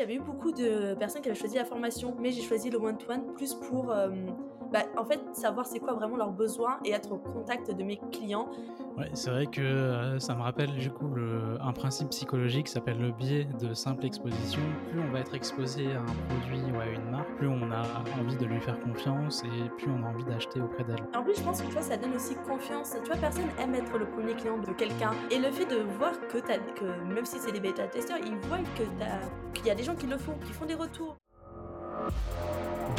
J'avais eu beaucoup de personnes qui avaient choisi la formation, mais j'ai choisi le one-to-one plus pour, euh, bah, en fait, savoir c'est quoi vraiment leurs besoins et être au contact de mes clients. Ouais, c'est vrai que euh, ça me rappelle du coup le, un principe psychologique qui s'appelle le biais de simple exposition. Plus on va être exposé à un produit ou à une marque, plus on a envie de lui faire confiance et plus on a envie d'acheter auprès d'elle. En plus, je pense que tu vois, ça donne aussi confiance. Tu vois, personne aime être le premier client de quelqu'un. Et le fait de voir que, as, que même si c'est des bêta-testeurs, ils voient qu'il y a des gens qui le font, qui font des retours.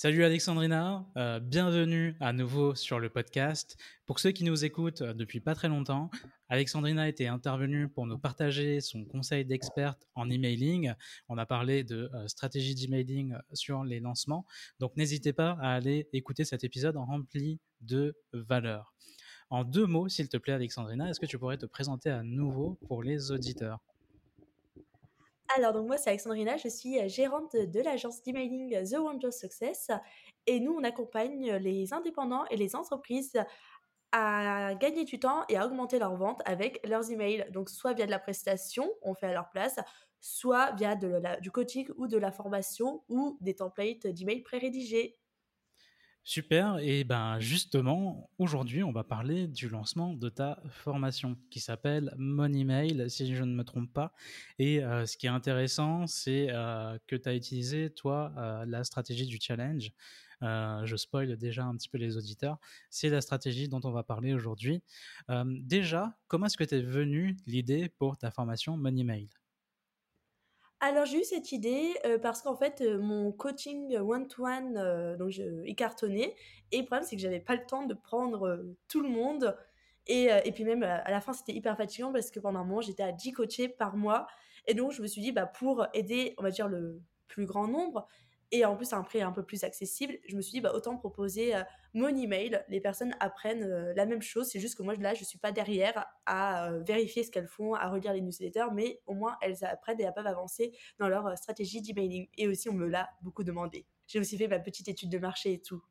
Salut Alexandrina, euh, bienvenue à nouveau sur le podcast. Pour ceux qui nous écoutent euh, depuis pas très longtemps, Alexandrina était intervenue pour nous partager son conseil d'experte en emailing. On a parlé de euh, stratégie d'emailing sur les lancements. Donc n'hésitez pas à aller écouter cet épisode rempli de valeur. En deux mots, s'il te plaît Alexandrina, est-ce que tu pourrais te présenter à nouveau pour les auditeurs? Alors, donc moi, c'est Alexandrina, je suis euh, gérante de l'agence d'emailing euh, The Wonder Success. Et nous, on accompagne les indépendants et les entreprises à gagner du temps et à augmenter leurs ventes avec leurs emails. Donc, soit via de la prestation, on fait à leur place, soit via du coaching ou de la formation ou des templates d'emails pré-rédigés. Super, et ben justement, aujourd'hui, on va parler du lancement de ta formation qui s'appelle Money Mail, si je ne me trompe pas. Et euh, ce qui est intéressant, c'est euh, que tu as utilisé, toi, euh, la stratégie du challenge. je spoil déjà un petit peu les auditeurs. C'est la stratégie dont on va parler aujourd'hui. déjà, comment est-ce que tu es venu l'idée pour ta formation Money Mail alors j'ai eu cette idée euh, parce qu'en fait euh, mon coaching one-to-one euh, donc je, est cartonné. Et le problème c'est que j'avais pas le temps de prendre tout le monde. Et, et puis même à la fin c'était hyper fatigant parce que pendant un moment j'étais à 10 coachés par mois. Et donc je me suis dit bah pour aider on va dire le plus grand nombre et en plus à un prix un peu plus accessible, je me suis dit bah, autant proposer euh, mon email. Les personnes apprennent euh, la même chose, c'est juste que moi là je suis pas derrière à euh, vérifier ce qu'elles font, à relire les newsletters, mais au moins elles apprennent et elles peuvent avancer dans leur stratégie d'emailing. Et aussi on me l'a beaucoup demandé. J'ai aussi fait ma petite étude de marché et tout.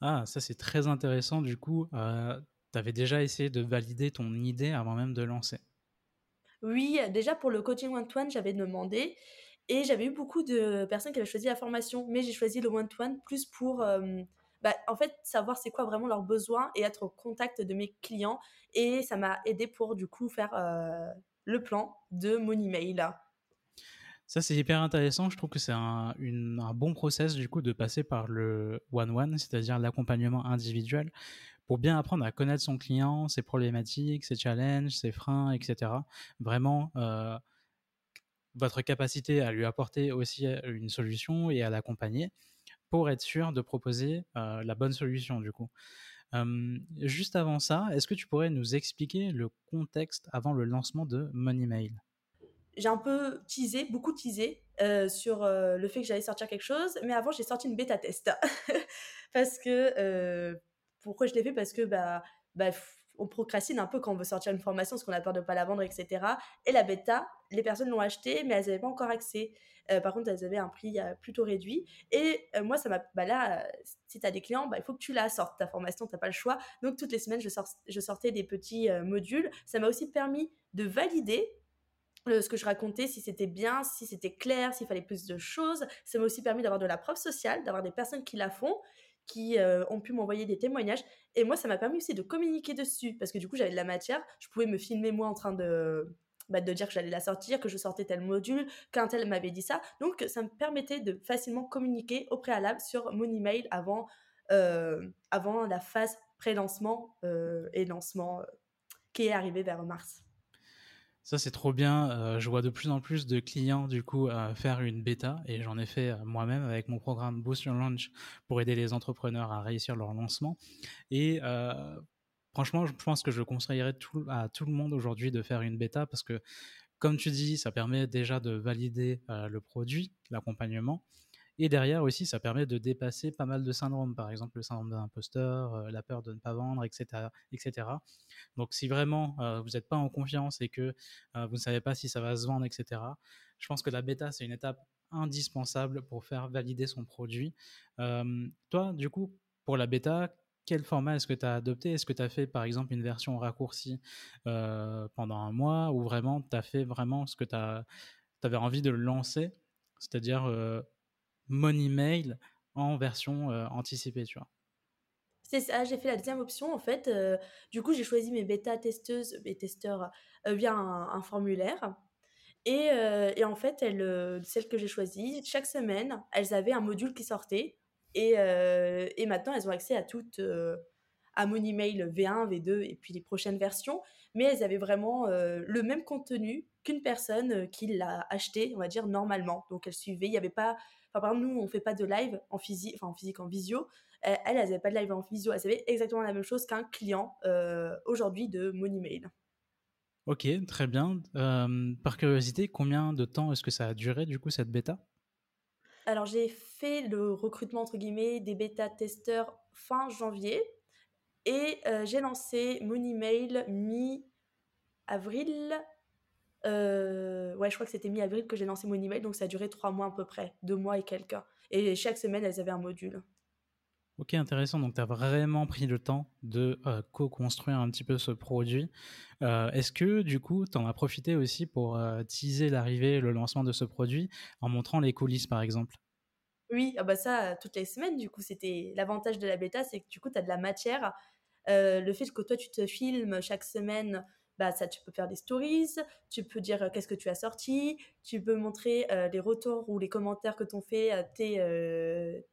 Ah, ça c'est très intéressant. Du coup, tu avais déjà essayé de valider ton idée avant même de lancer. Oui, déjà pour le coaching one-to-one, j'avais demandé. Et j'avais eu beaucoup de personnes qui avaient choisi la formation, mais j'ai choisi le one-to-one plus pour, euh, bah, en fait, savoir c'est quoi vraiment leurs besoins et être au contact de mes clients. Et ça m'a aidé pour, du coup, faire euh, le plan de mon email. Ça, c'est hyper intéressant. Je trouve que c'est un, bon process, du coup, de passer par le one-one, c'est-à-dire l'accompagnement individuel, pour bien apprendre à connaître son client, ses problématiques, ses challenges, ses freins, etc. Vraiment, euh, votre capacité à lui apporter aussi une solution et à l'accompagner pour être sûr de proposer la bonne solution du coup. juste avant ça, est-ce que tu pourrais nous expliquer le contexte avant le lancement de Money Mail J'ai un peu teasé, beaucoup teasé sur le fait que j'allais sortir quelque chose, mais avant j'ai sorti une bêta test. Parce que pourquoi je l'ai fait? Parce que bah, bah on procrastine un peu quand on veut sortir une formation parce qu'on a peur de ne pas la vendre, etc. Et la bêta, les personnes l'ont achetée, mais elles n'avaient pas encore accès. Euh, par contre, elles avaient un prix euh, plutôt réduit. Et euh, moi, ça m'a. Bah là, si tu as des clients, bah, il faut que tu la sortes, ta formation, tu n'as pas le choix. Donc, toutes les semaines, je, je sortais des petits modules. Ça m'a aussi permis de valider ce que je racontais, si c'était bien, si c'était clair, s'il fallait plus de choses. Ça m'a aussi permis d'avoir de la preuve sociale, d'avoir des personnes qui la font qui ont pu m'envoyer des témoignages. Et moi, ça m'a permis aussi de communiquer dessus, parce que du coup, j'avais de la matière. Je pouvais me filmer moi en train de, bah, de dire que j'allais la sortir, que je sortais tel module, qu'un tel m'avait dit ça. Donc, ça me permettait de facilement communiquer au préalable sur mon email avant, euh, avant la phase pré-lancement euh, et lancement euh, qui est arrivé vers mars. Ça, c'est trop bien. je vois de plus en plus de clients, du coup, faire une bêta et j'en ai fait moi-même avec mon programme Boost Your Launch pour aider les entrepreneurs à réussir leur lancement. Et Franchement, je pense que je conseillerais à tout le monde aujourd'hui de faire une bêta parce que comme tu dis, ça permet déjà de valider le produit, l'accompagnement. Et derrière aussi, ça permet de dépasser pas mal de syndromes, par exemple le syndrome de l'imposteur, la peur de ne pas vendre, etc. etc. Donc si vraiment vous n'êtes pas en confiance et que vous ne savez pas si ça va se vendre, etc., je pense que la bêta, c'est une étape indispensable pour faire valider son produit. toi, du coup, pour la bêta, quel format est-ce que tu as adopté? Est-ce que tu as fait par exemple une version raccourcie pendant un mois ou vraiment tu as fait vraiment ce que tu avais envie de lancer, c'est-à-dire mon email en version anticipée, tu vois? C'est ça, j'ai fait la deuxième option en fait. du coup, j'ai choisi mes bêta testeuses, mes testeurs via un, formulaire. Et, et, en fait, elles, celles que j'ai choisies, chaque semaine, elles avaient un module qui sortait et, et, maintenant, elles ont accès à toutes, à mon email V1, V2 et puis les prochaines versions. Mais elles avaient vraiment le même contenu qu'une personne qui l'a acheté, on va dire, normalement. Donc elles suivaient. Il n'y avait pas. Enfin, par exemple, nous, on ne fait pas de live en physique, enfin en physique, en visio. elles, elles n'avaient pas de live en visio. Elles avaient exactement la même chose qu'un client aujourd'hui de mon email. Ok, très bien. par curiosité, combien de temps est-ce que ça a duré du coup cette bêta? Alors, j'ai fait le recrutement, entre guillemets, des bêta-testeurs fin janvier. Et euh, j'ai lancé mon email mi-avril. Euh, ouais, je crois que c'était mi-avril que j'ai lancé mon email. Donc, ça a duré trois mois à peu près. Deux mois et quelques. Et chaque semaine, elles avaient un module. Ok, intéressant. Donc, tu as vraiment pris le temps de euh, co-construire un petit peu ce produit. Est-ce que, du coup, tu en as profité aussi pour teaser l'arrivée, le lancement de ce produit en montrant les coulisses, par exemple? Oui, ah bah ça, toutes les semaines, du coup, c'était l'avantage de la bêta, c'est que du coup, tu as de la matière. le fait que toi, tu te filmes chaque semaine, bah ça, tu peux faire des stories, tu peux dire qu'est-ce que tu as sorti, tu peux montrer les retours ou les commentaires que t'ont fait tes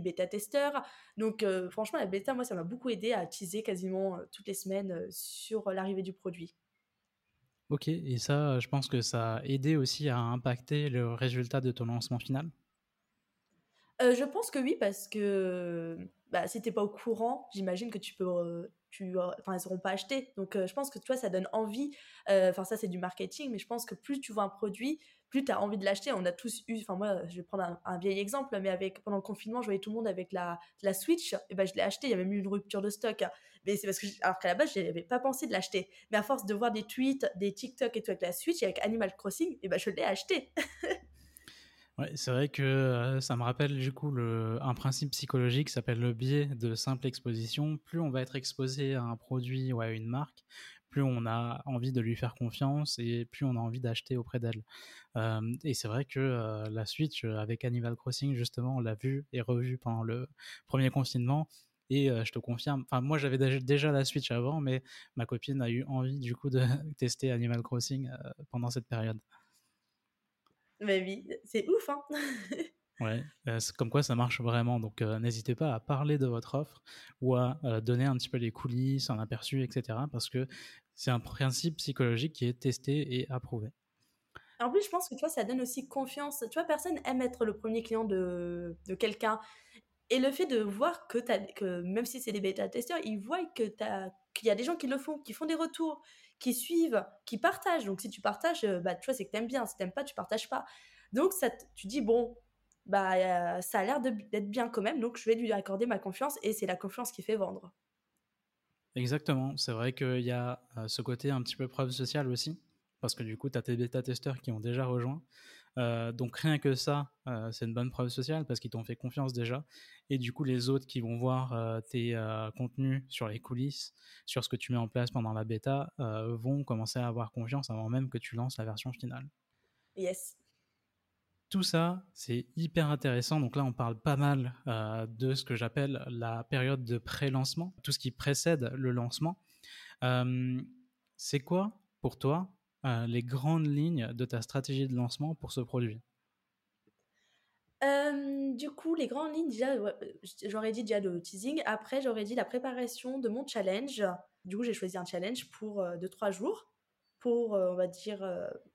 bêta-testeurs. Donc euh, franchement, la bêta, moi, ça m'a beaucoup aidé à teaser quasiment toutes les semaines sur l'arrivée du produit. Ok, et ça, je pense que ça a aidé aussi à impacter le résultat de ton lancement final? Je pense que oui, parce que bah, si t'es pas au courant, j'imagine que tu peux, tu, enfin, elles seront pas achetées. Donc, je pense que toi, ça donne envie. Enfin, ça, c'est du marketing, mais je pense que plus tu vois un produit, plus tu as envie de l'acheter. On a tous eu, enfin moi, je vais prendre un, vieil exemple, mais avec pendant le confinement, je voyais tout le monde avec la, la Switch, et ben je l'ai acheté. Il y a même eu une rupture de stock, mais c'est parce que, alors qu'à la base, je n'avais pas pensé de l'acheter. Mais à force de voir des tweets, des TikTok et tout avec la Switch, et avec Animal Crossing, et ben je l'ai acheté. Ouais, c'est vrai que euh, ça me rappelle du coup le, un principe psychologique qui s'appelle le biais de simple exposition. Plus on va être exposé à un produit ou à une marque, plus on a envie de lui faire confiance et plus on a envie d'acheter auprès d'elle. et c'est vrai que la Switch avec Animal Crossing, justement, on l'a vu et revu pendant le premier confinement. Et je te confirme, enfin moi j'avais déjà la Switch avant, mais ma copine a eu envie du coup de tester Animal Crossing pendant cette période. Mais oui, c'est ouf, hein Ouais, euh, comme quoi ça marche vraiment. Donc euh, n'hésitez pas à parler de votre offre ou à euh, donner un petit peu les coulisses, un aperçu, etc. Parce que c'est un principe psychologique qui est testé et approuvé. En plus, je pense que toi, ça donne aussi confiance. Tu vois, personne aime être le premier client de, de quelqu'un. Et le fait de voir que, as, que même si c'est des bêta-testeurs, ils voient que qu'il y a des gens qui le font, qui font des retours, qui suivent, qui partagent. Donc si tu partages, bah, tu vois, c'est que tu aimes bien. Si tu n'aimes pas, tu partages pas. Donc ça, tu dis, bon, bah, ça a l'air d'être bien quand même, donc je vais lui accorder ma confiance et c'est la confiance qui fait vendre. Exactement, c'est vrai qu'il y a ce côté un petit peu preuve sociale aussi, parce que du coup, tu as tes bêta-testeurs qui ont déjà rejoint. Donc rien que ça, c'est une bonne preuve sociale parce qu'ils t'ont fait confiance déjà. Et du coup, les autres qui vont voir tes contenus sur les coulisses, sur ce que tu mets en place pendant la bêta, vont commencer à avoir confiance avant même que tu lances la version finale. Yes. Tout ça, c'est hyper intéressant. Donc là, on parle pas mal euh, de ce que j'appelle la période de pré-lancement, tout ce qui précède le lancement. Euh, c'est quoi, pour toi, euh, les grandes lignes de ta stratégie de lancement pour ce produit du coup, les grandes lignes, déjà, j'aurais dit déjà le teasing. Après, j'aurais dit la préparation de mon challenge. Du coup, j'ai choisi un challenge pour 2-3 jours pour, on va dire,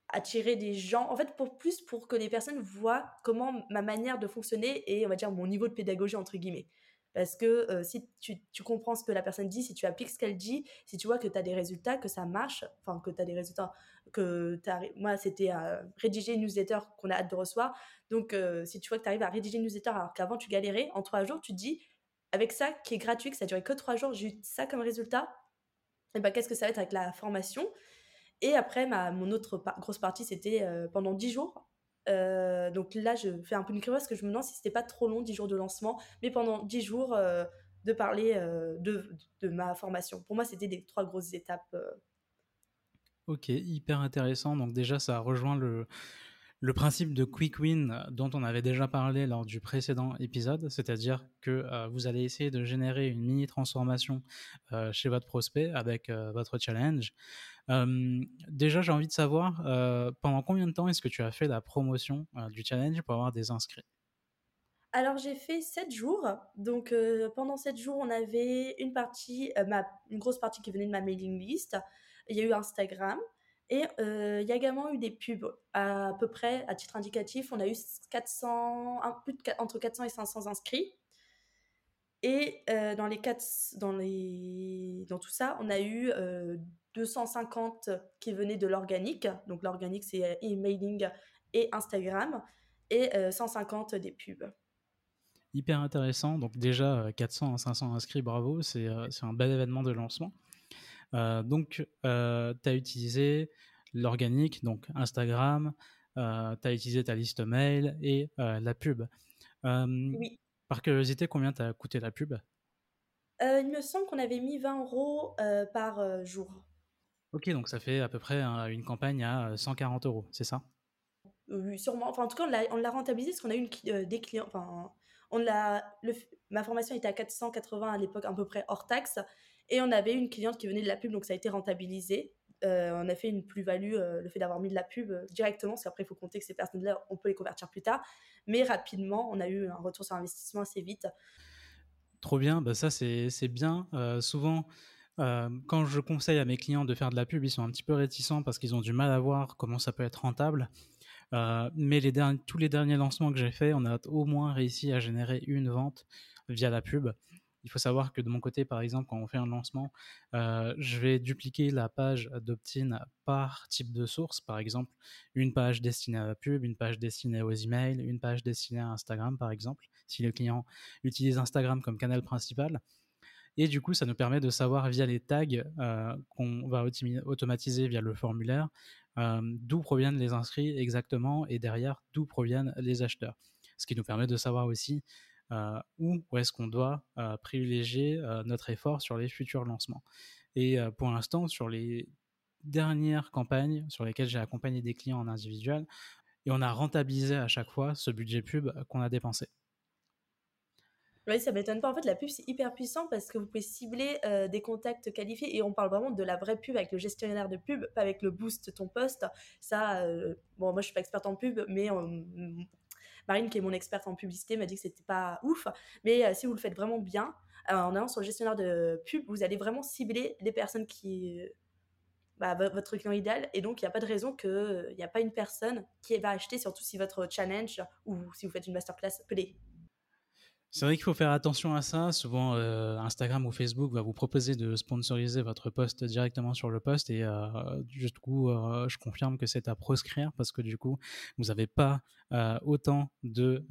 attirer des gens, en fait, pour plus pour que les personnes voient comment ma manière de fonctionner et, on va dire, mon niveau de pédagogie, entre guillemets. Parce que si tu, tu, comprends ce que la personne dit, si tu appliques ce qu'elle dit, si tu vois que tu as des résultats, que ça marche, enfin que tu as des résultats, que moi c'était rédiger une newsletter qu'on a hâte de recevoir. Donc si tu vois que tu arrives à rédiger une newsletter alors qu'avant tu galérais, en trois jours, tu te dis, avec ça qui est gratuit, que ça duré que trois jours, j'ai eu ça comme résultat, et ben qu'est-ce que ça va être avec la formation? Et après, ma, mon autre grosse partie, c'était pendant dix jours, euh, donc là, je fais un peu une crise parce que je me demande si c'était pas trop long, 10 jours de lancement, mais pendant 10 jours euh, de parler euh, de, ma formation. Pour moi, c'était des trois grosses étapes. Ok, hyper intéressant. Donc déjà, ça rejoint le, le principe de quick win dont on avait déjà parlé lors du précédent épisode, c'est-à-dire que vous allez essayer de générer une mini transformation chez votre prospect avec votre challenge déjà, j'ai envie de savoir pendant combien de temps est-ce que tu as fait la promotion du challenge pour avoir des inscrits? Alors j'ai fait 7 jours. Donc pendant 7 jours, on avait une partie, une grosse partie qui venait de ma mailing list. Il y a eu Instagram. Et il y a également eu des pubs. À, peu près, à titre indicatif, on a eu 400, plus de, entre 400 et 500 inscrits. Et dans, les quatre, dans, les, dans tout ça, on a eu 250 qui venaient de l'organique. Donc l'organique, c'est euh, emailing et Instagram. Et 150 euh, des pubs. Hyper intéressant. Donc déjà, 400 à 500 inscrits, bravo. C'est euh, un bel événement de lancement. Donc, tu as utilisé l'organique, donc Instagram, tu as utilisé ta liste mail et la pub. oui. Par curiosité, combien t'a coûté la pub? Il me semble qu'on avait mis 20 euros par jour. Ok, donc ça fait à peu près une campagne à 140 euros, c'est ça? Oui, sûrement. Enfin, en tout cas, on l'a rentabilisé parce qu'on a eu euh, des clients. Enfin, on l'a. Ma formation était à 480 à l'époque, à peu près hors taxe. Et on avait une cliente qui venait de la pub, donc ça a été rentabilisé. Euh, on a fait une plus-value, euh, le fait d'avoir mis de la pub directement, parce qu'après, il faut compter que ces personnes-là, on peut les convertir plus tard. Mais rapidement, on a eu un retour sur investissement assez vite. Trop bien, bah ça c'est bien. souvent, quand je conseille à mes clients de faire de la pub, ils sont un petit peu réticents parce qu'ils ont du mal à voir comment ça peut être rentable. mais tous les derniers lancements que j'ai faits, on a au moins réussi à générer une vente via la pub. Il faut savoir que de mon côté, par exemple, quand on fait un lancement, je vais dupliquer la page d'opt-in par type de source. Par exemple, une page destinée à la pub, une page destinée aux emails, une page destinée à Instagram, par exemple, si le client utilise Instagram comme canal principal. Et du coup, ça nous permet de savoir via les tags euh, qu'on va automatiser via le formulaire euh, d'où proviennent les inscrits exactement et derrière d'où proviennent les acheteurs. Ce qui nous permet de savoir aussi euh, où est-ce qu'on doit privilégier notre effort sur les futurs lancements. Et pour l'instant, sur les dernières campagnes sur lesquelles j'ai accompagné des clients en individuel, et on a rentabilisé à chaque fois ce budget pub qu'on a dépensé. Oui, ça m'étonne pas. En fait, la pub, c'est hyper puissant parce que vous pouvez cibler euh, des contacts qualifiés et on parle vraiment de la vraie pub avec le gestionnaire de pub, pas avec le boost ton poste. Ça, euh, bon, moi, je suis pas experte en pub, mais Marine, qui est mon experte en publicité, m'a dit que c'était pas ouf. Mais euh, si vous le faites vraiment bien, en allant sur le gestionnaire de pub, vous allez vraiment cibler les personnes qui. Bah, votre client idéal et donc il n'y a pas de raison qu'il n'y a pas une personne qui va acheter surtout si votre challenge ou si vous faites une masterclass plaît c'est vrai qu'il faut faire attention à ça. Souvent, euh, Instagram ou Facebook va vous proposer de sponsoriser votre post directement sur le post et euh, du coup, euh, je confirme que c'est à proscrire parce que du coup, vous n'avez pas autant de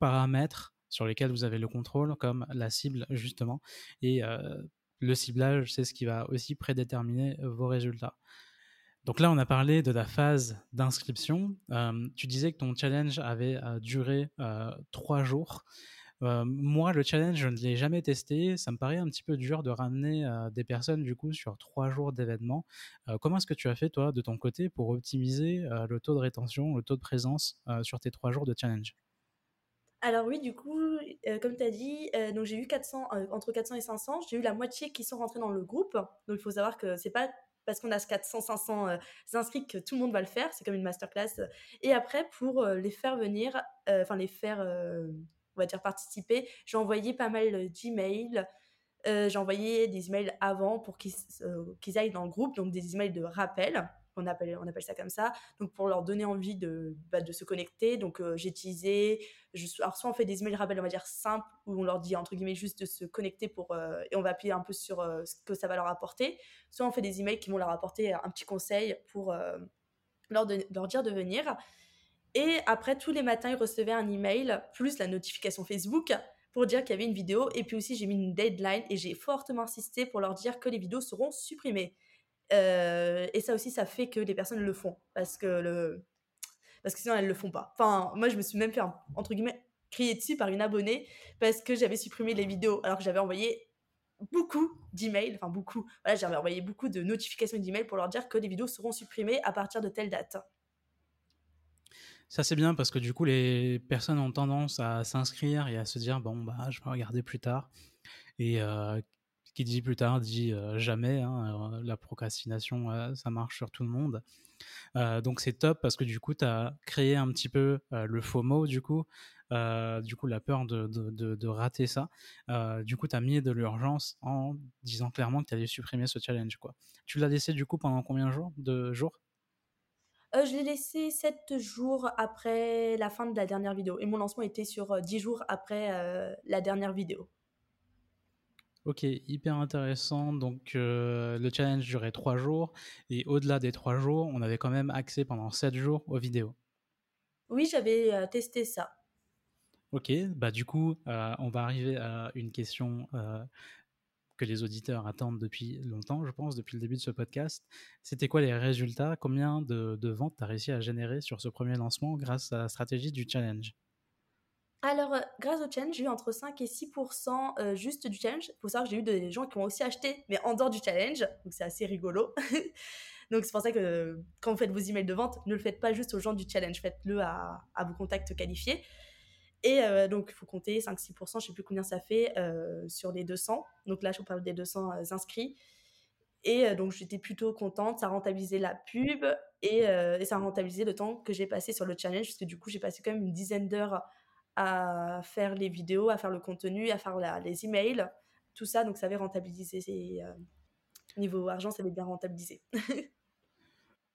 paramètres sur lesquels vous avez le contrôle comme la cible justement. Et le ciblage, c'est ce qui va aussi prédéterminer vos résultats. Donc là, on a parlé de la phase d'inscription. tu disais que ton challenge avait duré trois jours moi, le challenge, je ne l'ai jamais testé. Ça me paraît un petit peu dur de ramener des personnes du coup sur trois jours d'événement. comment est-ce que tu as fait toi de ton côté pour optimiser le taux de rétention, le taux de présence sur tes trois jours de challenge? Alors oui, du coup, comme tu as dit, donc j'ai eu 400, entre 400 et 500, j'ai eu la moitié qui sont rentrés dans le groupe. Donc il faut savoir que c'est pas parce qu'on a 400, 500 inscrits que tout le monde va le faire. C'est comme une masterclass. Et après, pour les faire venir, enfin les faire on va dire, participer, j'ai envoyé pas mal d'emails. Euh, j'ai envoyé des emails avant pour qu'ils euh, aillent dans le groupe, donc des emails de rappel. on appelle, on appelle ça comme ça. Donc, pour leur donner envie de, bah, de se connecter. Donc, j'ai teasé. Je, alors, soit on fait des emails rappels, on va dire simples, où on leur dit, entre guillemets, juste de se connecter pour, et on va appuyer un peu sur ce que ça va leur apporter. Soit on fait des emails qui vont leur apporter un petit conseil pour leur, leur dire de venir. Et après, tous les matins, ils recevaient un email plus la notification Facebook pour dire qu'il y avait une vidéo. Et puis aussi, j'ai mis une deadline et j'ai fortement insisté pour leur dire que les vidéos seront supprimées. Euh, et ça aussi, ça fait que les personnes le font parce que, parce que sinon, elles le font pas. Enfin, moi, je me suis même fait, entre guillemets, crier dessus par une abonnée parce que j'avais supprimé les vidéos alors que j'avais envoyé beaucoup d'emails, enfin beaucoup, voilà, j'avais envoyé beaucoup de notifications d'emails pour leur dire que les vidéos seront supprimées à partir de telle date. Ça, c'est bien parce que du coup, les personnes ont tendance à s'inscrire et à se dire bon, bah, je vais regarder plus tard. Et euh, qui dit plus tard dit euh, jamais. Hein, euh, la procrastination, ça marche sur tout le monde. donc, c'est top parce que du coup, tu as créé un petit peu le FOMO, du coup. du coup, la peur de, rater ça. du coup, tu as mis de l'urgence en disant clairement que tu allais supprimer ce challenge. Quoi. Tu l'as laissé du coup pendant combien de jours? Euh, je l'ai laissé 7 jours après la fin de la dernière vidéo. Et mon lancement était sur 10 euh, jours après euh, la dernière vidéo. Ok, hyper intéressant. Donc le challenge durait 3 jours. Et au-delà des 3 jours, on avait quand même accès pendant 7 jours aux vidéos. Oui, j'avais testé ça. Ok, bah du coup, on va arriver à une question que les auditeurs attendent depuis longtemps, je pense, depuis le début de ce podcast. C'était quoi les résultats? Combien de, ventes tu as réussi à générer sur ce premier lancement grâce à la stratégie du challenge? Alors, euh, grâce au challenge, j'ai eu entre 5 et 6 euh, juste du challenge. Savoir que j'ai eu des gens qui ont aussi acheté, mais en dehors du challenge. Donc, c'est assez rigolo. donc, c'est pour ça que quand vous faites vos emails de vente, ne le faites pas juste aux gens du challenge. Faites-le à, vos contacts qualifiés. Et euh, donc, il faut compter 5-6%, je ne sais plus combien ça fait, euh, sur les 200. Donc là, je vous parle des 200 euh, inscrits. Et donc, j'étais plutôt contente. Ça a rentabilisé la pub et, ça a rentabilisé le temps que j'ai passé sur le challenge, parce que du coup, j'ai passé quand même une dizaine d'heures à faire les vidéos, à faire le contenu, à faire les emails, tout ça. Donc, ça avait rentabilisé. niveau argent, ça avait bien rentabilisé.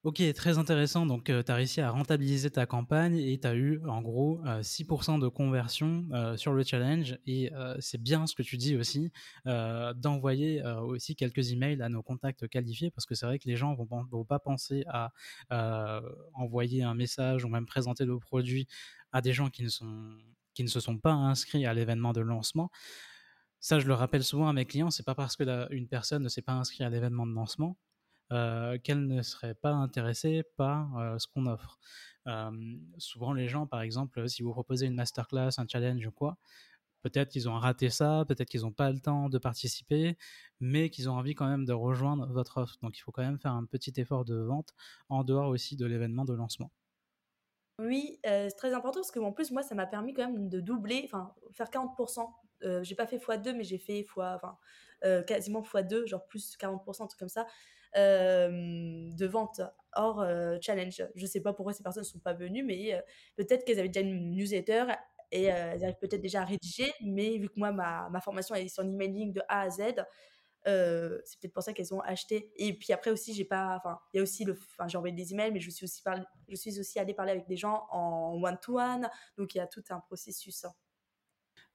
Ok, très intéressant. Donc, euh, tu as réussi à rentabiliser ta campagne et tu as eu en gros 6% euh, de conversion euh, sur le challenge. Et c'est bien ce que tu dis aussi, d'envoyer aussi quelques emails à nos contacts qualifiés parce que c'est vrai que les gens ne vont, pas penser à envoyer un message ou même présenter le produit à des gens qui ne, sont, qui ne se sont pas inscrits à l'événement de lancement. Ça, je le rappelle souvent à mes clients, c'est pas parce que une personne ne s'est pas inscrite à l'événement de lancement euh, qu'elle ne serait pas intéressée par euh, ce qu'on offre. souvent, les gens, par exemple, si vous proposez une masterclass, un challenge ou quoi, peut-être qu'ils ont raté ça, peut-être qu'ils n'ont pas le temps de participer, mais qu'ils ont envie quand même de rejoindre votre offre. Donc, il faut quand même faire un petit effort de vente en dehors aussi de l'événement de lancement. Oui, c'est très important parce que en plus, moi, ça m'a permis quand même de doubler, enfin, faire 40%. Euh, j'ai pas fait x2, mais j'ai fait fois, enfin, quasiment x2, genre plus 40%, un truc comme ça. Euh, de vente hors euh, challenge. Je sais pas pourquoi ces personnes ne sont pas venues, mais euh, peut-être qu'elles avaient déjà une newsletter et elles arrivent peut-être déjà à rédiger, mais vu que moi, ma, ma formation est sur l'emailing de A à Z, c'est peut-être pour ça qu'elles ont acheté. Et puis après aussi, j'ai pas, enfin, il y a aussi le, enfin, j'ai envoyé des emails, mais je suis aussi aussi allée parler avec des gens en one to one, donc il y a tout un processus. Hein.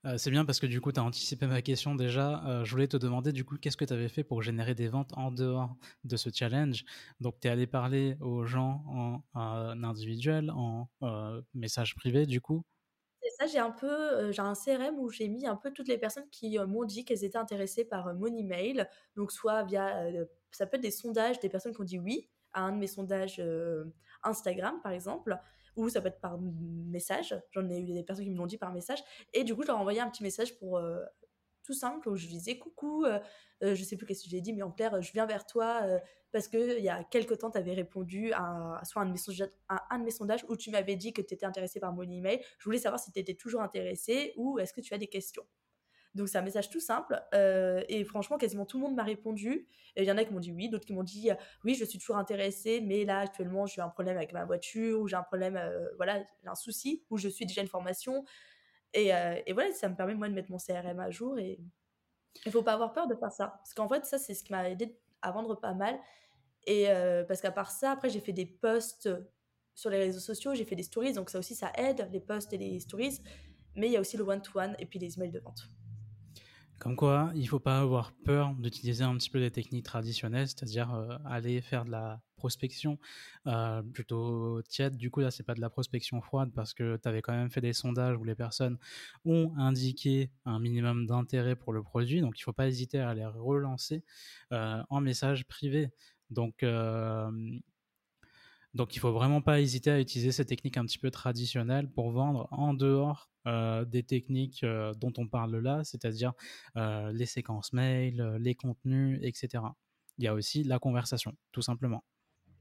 Euh, c'est bien parce que du coup, tu as anticipé ma question déjà. Euh, je voulais te demander du coup, qu'est-ce que tu avais fait pour générer des ventes en dehors de ce challenge? Donc, tu es allé parler aux gens en, individuel, en euh, message privé du coup? C'est ça, j'ai un peu, j'ai un CRM où j'ai mis un peu toutes les personnes qui m'ont dit qu'elles étaient intéressées par mon email. Donc, soit via, ça peut être des sondages, des personnes qui ont dit oui à un de mes sondages Instagram par exemple ou ça peut être par message. J'en ai eu des personnes qui me l'ont dit par message. Et du coup, je leur ai envoyé un petit message pour euh, tout simple où je disais coucou, euh, euh, je sais plus qu'est-ce que j'ai dit, mais en clair, je viens vers toi parce qu'il y a quelques temps, tu avais répondu à, soit un de, mes sondages, à un de mes sondages où tu m'avais dit que tu étais intéressé par mon email. Je voulais savoir si tu étais toujours intéressé ou est-ce que tu as des questions. Donc c'est un message tout simple euh, et franchement quasiment tout le monde m'a répondu. Il y en a qui m'ont dit oui, d'autres qui m'ont dit oui je suis toujours intéressée mais là actuellement j'ai un problème avec ma voiture ou j'ai un problème euh, voilà j'ai un souci ou je suis déjà une formation et, euh, voilà ça me permet moi de mettre mon CRM à jour et il faut pas avoir peur de faire ça parce qu'en fait ça c'est ce qui m'a aidé à vendre pas mal Et euh, parce qu'à part ça, après, j'ai fait des posts sur les réseaux sociaux, j'ai fait des stories, donc ça aussi, ça aide, les posts et les stories. Mais il y a aussi le one-to-one et puis les emails de vente. Comme quoi, il ne faut pas avoir peur d'utiliser un petit peu des techniques traditionnelles, c'est-à-dire euh, aller faire de la prospection euh, plutôt tiède. Du coup, là, c'est pas de la prospection froide parce que tu avais quand même fait des sondages où les personnes ont indiqué un minimum d'intérêt pour le produit. Donc, il ne faut pas hésiter à les relancer euh, en message privé. Donc, donc, il faut vraiment pas hésiter à utiliser ces techniques un petit peu traditionnelles pour vendre en dehors euh, des techniques euh, dont on parle là, c'est-à-dire euh, les séquences mail, les contenus, etc. Il y a aussi la conversation, tout simplement.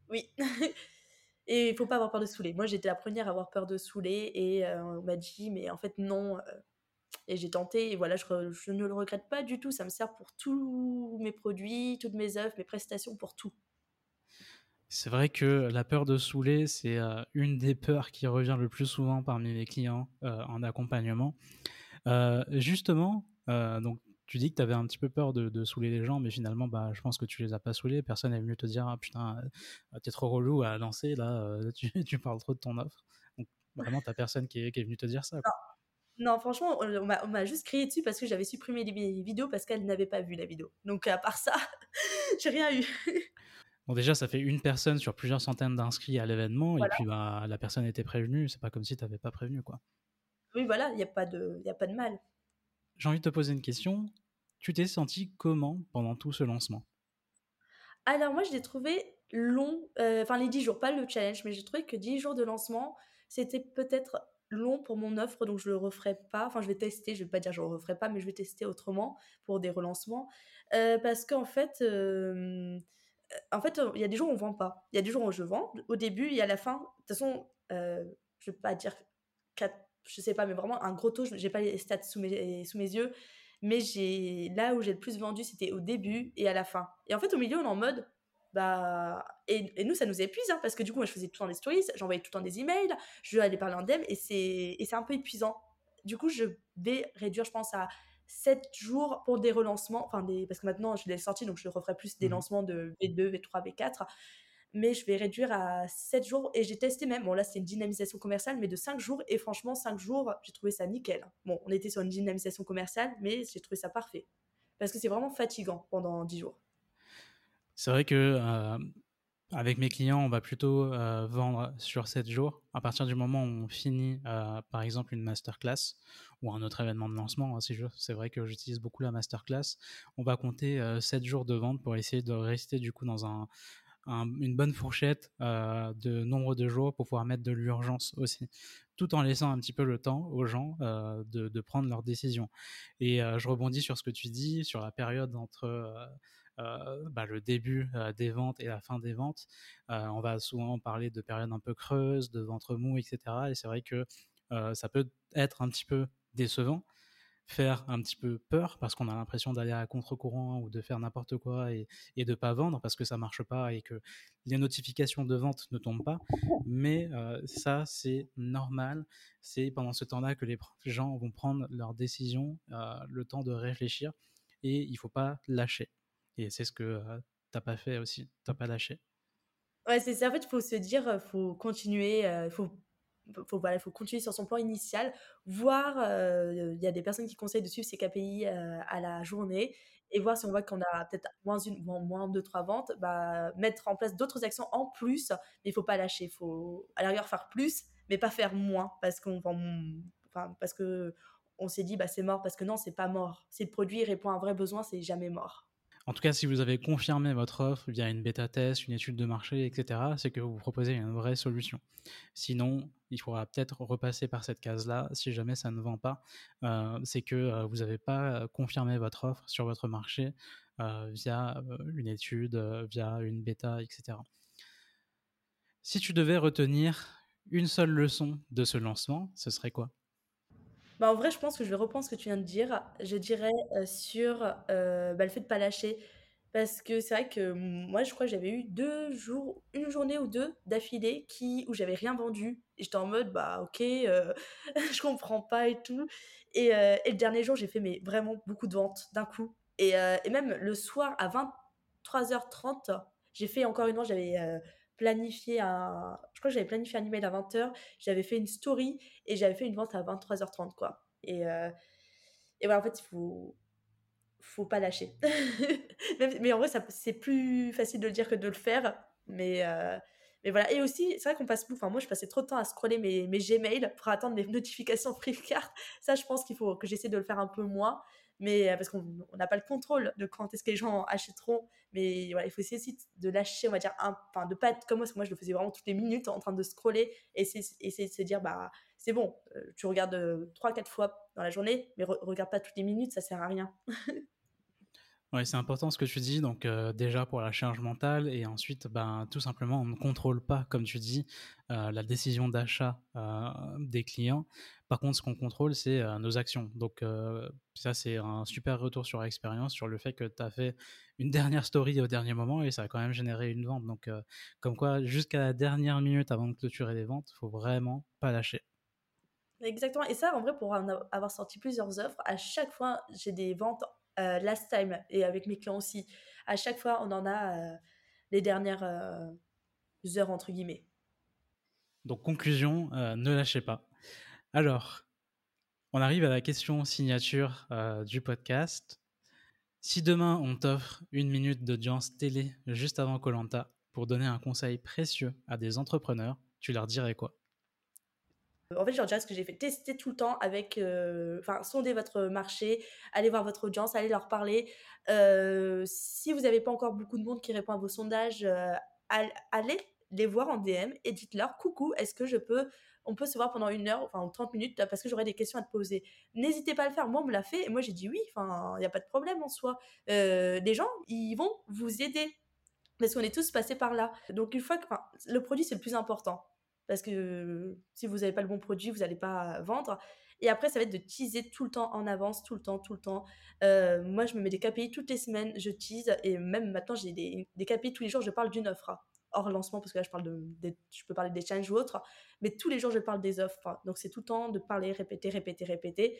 Oui. et il faut pas avoir peur de saouler. Moi, j'étais la première à avoir peur de saouler et on m'a dit, mais en fait, non. Et j'ai tenté, et voilà, je, je, ne le regrette pas du tout. Ça me sert pour tous mes produits, toutes mes œuvres, mes prestations, pour tout. C'est vrai que la peur de saouler, c'est euh, une des peurs qui revient le plus souvent parmi les clients euh, en accompagnement. Euh, justement, donc tu dis que tu avais un petit peu peur de, de, saouler les gens, mais finalement, bah, je pense que tu les as pas saoulés. Personne n'est venu te dire, ah putain, t'es trop relou à lancer, là, tu, parles trop de ton offre. Vraiment, t'as personne qui est, venu te dire ça. Non. non. franchement, on m'a juste crié dessus parce que j'avais supprimé les vidéos parce qu'elle n'avait pas vu la vidéo. Donc, à part ça, j'ai rien eu. Bon, déjà, ça fait une personne sur plusieurs centaines d'inscrits à l'événement, et puis bah, la personne était prévenue. C'est pas comme si tu n'avais pas prévenu, quoi. Oui, voilà, il n'y a, pas de, a pas de mal. J'ai envie de te poser une question. Tu t'es senti comment pendant tout ce lancement? Alors, moi, je l'ai trouvé long, euh, enfin, les 10 jours, pas le challenge, mais j'ai trouvé que 10 jours de lancement, c'était peut-être long pour mon offre, donc je le referai pas. Enfin, je vais tester, je vais pas dire je le referai pas, mais je vais tester autrement pour des relancements. Euh, parce qu'en fait, euh, en fait, il y a des jours où on vend pas. Il y a des jours où je vends au début et à la fin. De toute façon, euh, je vais pas dire 4, je sais pas, mais vraiment un gros taux. J'ai pas les stats sous mes, sous mes yeux, mais j'ai là où j'ai le plus vendu, c'était au début et à la fin. Et en fait, au milieu, on est en mode, bah, et, nous, ça nous épuise hein, parce que du coup, je faisais tout le temps des stories, j'envoyais tout le temps des emails, je aller parler en DM et et c'est un peu épuisant. Du coup, je vais réduire, je pense à 7 jours pour des relancements, enfin des, parce que maintenant je l'ai sorti, donc je referai plus des mmh lancements de V2, V3, V4, mais je vais réduire à 7 jours et j'ai testé même, bon là c'est une dynamisation commerciale, mais de 5 jours, et franchement 5 jours, j'ai trouvé ça nickel. Bon, on était sur une dynamisation commerciale, mais j'ai trouvé ça parfait, parce que c'est vraiment fatigant pendant 10 jours. C'est vrai que euh, avec mes clients, on va plutôt euh, vendre sur 7 jours. À partir du moment où on finit, euh, par exemple, une masterclass ou un autre événement de lancement, hein, c'est vrai que j'utilise beaucoup la masterclass, on va compter 7 euh, jours de vente pour essayer de rester du coup dans un, une bonne fourchette de nombre de jours pour pouvoir mettre de l'urgence aussi, tout en laissant un petit peu le temps aux gens de, prendre leurs décisions. Et je rebondis sur ce que tu dis, sur la période entre euh, bah, le début euh, des ventes et la fin des ventes. Euh, on va souvent parler de périodes un peu creuses, de ventre mou, etc. Et c'est vrai que ça peut être un petit peu décevant faire un petit peu peur parce qu'on a l'impression d'aller à contre-courant ou de faire n'importe quoi et, et de pas vendre parce que ça marche pas et que les notifications de vente ne tombent pas. Mais ça, c'est normal. C'est pendant ce temps-là que les gens vont prendre leurs décisions, le temps de réfléchir et il faut pas lâcher. Et c'est ce que tu t'as pas fait aussi, t'as pas lâché? Ouais, c'est ça. En fait, il faut se dire, faut continuer, faut faut, voilà, faut continuer sur son plan initial, voir, il y a des personnes qui conseillent de suivre ces KPI à la journée et voir si on voit qu'on a peut-être moins une, moins deux, trois ventes, bah, mettre en place d'autres actions en plus, mais il faut pas lâcher, il faut à la rigueur faire plus, mais pas faire moins parce qu'on enfin, parce que on s'est dit, bah, c'est mort, parce que non, c'est pas mort. Si le produit répond à un vrai besoin, c'est jamais mort. En tout cas, si vous avez confirmé votre offre via une bêta test, une étude de marché, etc., c'est que vous proposez une vraie solution. Sinon, il faudra peut-être repasser par cette case-là si jamais ça ne vend pas. Euh, c'est que euh, vous n'avez pas confirmé votre offre sur votre marché euh, via une étude, via une bêta, etc. Si tu devais retenir une seule leçon de ce lancement, ce serait quoi? Bah, en vrai, je pense que je vais reprendre ce que tu viens de dire. Je dirais sur bah, le fait de pas lâcher. Parce que c'est vrai que moi, je crois que j'avais eu deux jours, une journée ou deux d'affilée qui, où j'avais rien vendu. J'étais en mode, bah ok, je comprends pas et tout. Et, et le dernier jour, j'ai fait mais, vraiment beaucoup de ventes d'un coup. Et, et même le soir à 23h30, J'ai fait encore une fois, j'avais planifié un. Je crois que j'avais planifié un email à 20h, j'avais fait une story et j'avais fait une vente à 23h30, quoi. Et, et voilà, en fait, il faut faut pas lâcher. mais en vrai, c'est plus facile de le dire que de le faire. Mais, euh, mais voilà. Et aussi, c'est vrai qu'on passe beaucoup. Enfin, moi, je passais trop de temps à scroller mes, mes Gmail pour attendre les notifications Flipkart. Ça, je pense qu'il faut que j'essaie de le faire un peu moins. Mais euh, parce qu'on n'a pas le contrôle de quand est-ce que les gens achèteront. Mais voilà, il faut essayer de lâcher, on va dire, enfin, de pas être comme moi, parce que moi, je le faisais vraiment toutes les minutes en train de scroller et essayer, de se dire, bah, c'est bon, euh, tu regardes 3-4 fois dans la journée, mais regarde pas toutes les minutes, ça sert à rien. Oui, c'est important ce que tu dis. Donc, euh, déjà pour la charge mentale, et ensuite, ben, tout simplement, on ne contrôle pas, comme tu dis, euh, la décision d'achat euh, des clients. Par contre, ce qu'on contrôle, c'est nos actions. Donc, ça, c'est un super retour sur l'expérience, sur le fait que tu as fait une dernière story au dernier moment et ça a quand même généré une vente. Donc, comme quoi, jusqu'à la dernière minute avant de clôturer les ventes, faut vraiment pas lâcher. Exactement. Et ça, en vrai, pour avoir sorti plusieurs offres, à chaque fois, j'ai des ventes euh, last time et avec mes clients aussi. À chaque fois, on en a euh, les dernières euh, heures, entre guillemets. Donc, conclusion, ne lâchez pas. Alors, on arrive à la question signature du podcast. Si demain, on t'offre une minute d'audience télé juste avant Colanta pour donner un conseil précieux à des entrepreneurs, tu leur dirais quoi? En fait, dirais ce que j'ai fait. Tester tout le temps avec. Euh, enfin, sonder votre marché, allez voir votre audience, allez leur parler. Euh, si vous n'avez pas encore beaucoup de monde qui répond à vos sondages, euh, allez les voir en DM et dites-leur Coucou, est-ce que je peux. On peut se voir pendant une heure, enfin 30 minutes, parce que j'aurai des questions à te poser. N'hésitez pas à le faire. Moi, on me l'a fait et moi, j'ai dit oui. Enfin, il n'y a pas de problème en soi. les gens, ils vont vous aider parce qu'on est tous passés par là. Donc, une fois que. le produit, c'est le plus important parce que si vous n'avez pas le bon produit, vous n'allez pas vendre. Et après, ça va être de teaser tout le temps en avance, tout le temps, tout le temps. Euh, moi, je me mets des KPI toutes les semaines, je tease, et même maintenant, j'ai des, des, KPI tous les jours, je parle d'une offre. Hors lancement, parce que là, je, parle de, je peux parler des challenges ou autres, mais tous les jours, je parle des offres. Donc, c'est tout le temps de parler, répéter, répéter, répéter.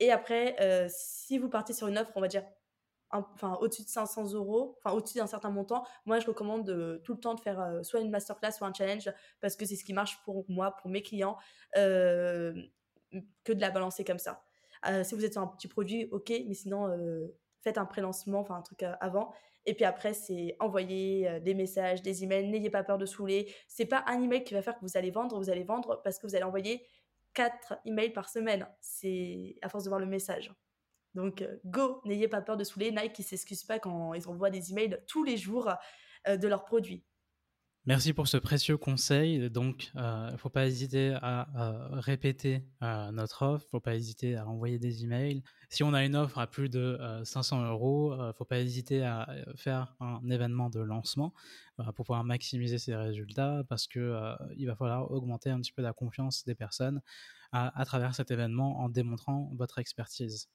Et après, euh, si vous partez sur une offre, on va dire enfin au-dessus de 500 euros, enfin au-dessus d'un certain montant, moi je recommande euh, tout le temps de faire euh, soit une masterclass, soit un challenge, parce que c'est ce qui marche pour moi, pour mes clients, euh, que de la balancer comme ça. si vous êtes sur un petit produit, ok, mais sinon faites un pré-lancement, enfin un truc avant. Et puis après, c'est envoyer des messages, des emails. N'ayez pas peur de saouler. C'est pas un email qui va faire que vous allez vendre. Vous allez vendre parce que vous allez envoyer quatre emails par semaine. C'est à force de voir le message. Donc, euh, go, n'ayez pas peur de saouler. Nike, ils s'excusent pas quand ils envoient des emails tous les jours euh, de leurs produits. Merci pour ce précieux conseil. Donc, il euh, ne faut pas hésiter à répéter notre offre, il ne faut pas hésiter à envoyer des emails. Si on a une offre à plus de 500 euros, il ne faut pas hésiter à faire un événement de lancement pour pouvoir maximiser ses résultats parce qu'il il va falloir augmenter un petit peu la confiance des personnes à travers cet événement en démontrant votre expertise.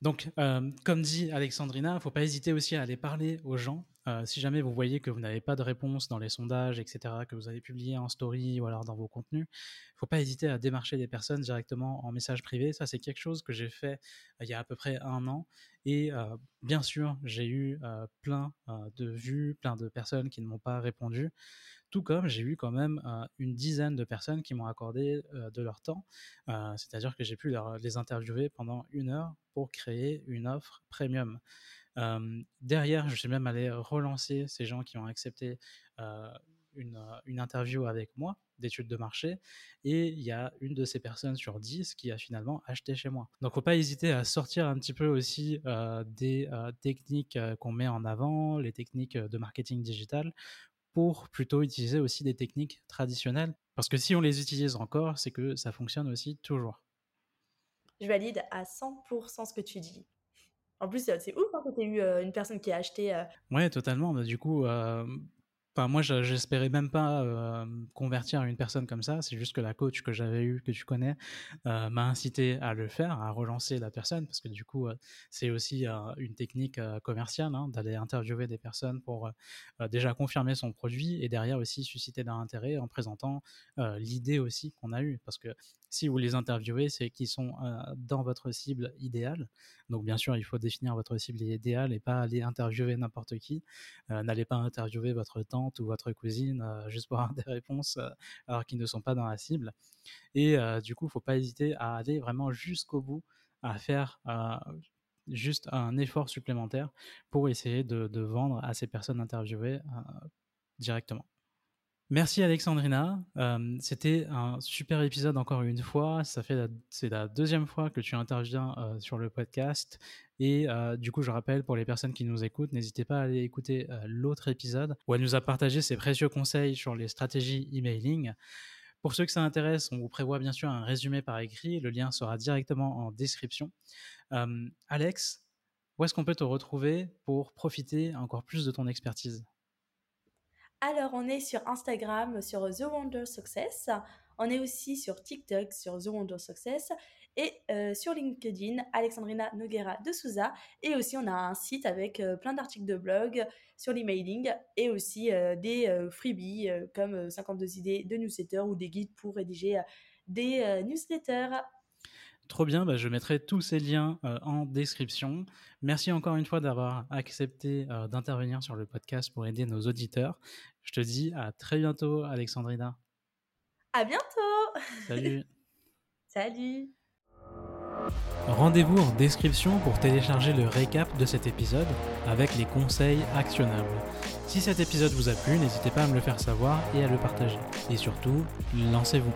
Donc, euh, comme dit Alexandrina, il ne faut pas hésiter aussi à aller parler aux gens. Euh, si jamais vous voyez que vous n'avez pas de réponse dans les sondages, etc., que vous avez publié en story ou alors dans vos contenus, il ne faut pas hésiter à démarcher des personnes directement en message privé. Ça, c'est quelque chose que j'ai fait euh, il y a à peu près un an. Et bien sûr, j'ai eu plein de vues, plein de personnes qui ne m'ont pas répondu. Tout comme j'ai eu quand même une dizaine de personnes qui m'ont accordé de leur temps. C'est-à-dire que j'ai pu les interviewer pendant une heure pour créer une offre premium. Derrière, je suis même allé relancer ces gens qui ont accepté une, interview avec moi d'études de marché et il y a une de ces personnes sur dix qui a finalement acheté chez moi. Donc faut pas hésiter à sortir un petit peu aussi des techniques qu'on met en avant, les techniques de marketing digital pour plutôt utiliser aussi des techniques traditionnelles. Parce que si on les utilise encore, c'est que ça fonctionne aussi toujours. Je valide à 100% ce que tu dis. En plus, c'est ouf hein, que tu eu euh, une personne qui a acheté. Euh... Ouais, totalement. Bah, du coup, euh, Enfin, moi, j'espérais même pas euh, convertir une personne comme ça. C'est juste que la coach que j'avais eue, que tu connais, euh, m'a incité à le faire, à relancer la personne, parce que du coup, euh, c'est aussi une technique commerciale hein, d'aller interviewer des personnes pour déjà confirmer son produit et derrière aussi susciter leur intérêt en présentant l'idée aussi qu'on a eue. Parce que si vous les interviewez, c'est qu'ils sont dans votre cible idéale. Donc, bien sûr, il faut définir votre cible idéale et pas aller interviewer n'importe qui. N'allez pas interviewer votre temps ou votre cousine euh, juste pour avoir des réponses euh, alors qu'ils ne sont pas dans la cible. Et euh, du coup, il ne faut pas hésiter à aller vraiment jusqu'au bout, à faire juste un effort supplémentaire pour essayer de, vendre à ces personnes interviewées directement. Merci Alexandrina. C'était un super épisode encore une fois. Ça fait c'est la deuxième fois que tu interviens sur le podcast. Et du coup, je rappelle pour les personnes qui nous écoutent, n'hésitez pas à aller écouter l'autre épisode où elle nous a partagé ses précieux conseils sur les stratégies emailing. Pour ceux que ça intéresse, on vous prévoit bien sûr un résumé par écrit. Le lien sera directement en description. Alex, où est-ce qu'on peut te retrouver pour profiter encore plus de ton expertise? Alors, on est sur Instagram, sur The Wonder Success. On est aussi sur TikTok, sur The Wonder Success. Et euh, sur LinkedIn, Alexandrina Noguera de Souza. Et aussi, on a un site avec euh, plein d'articles de blog sur l'emailing et aussi euh, des freebies comme 52 idées de newsletters ou des guides pour rédiger des newsletters. Trop bien, bah, je mettrai tous ces liens en description. Merci encore une fois d'avoir accepté d'intervenir sur le podcast pour aider nos auditeurs. Je te dis à très bientôt, Alexandrina. À bientôt. Salut. Salut. Rendez-vous en description pour télécharger le récap de cet épisode avec les conseils actionnables. Si cet épisode vous a plu, n'hésitez pas à me le faire savoir et à le partager. Et surtout, lancez-vous.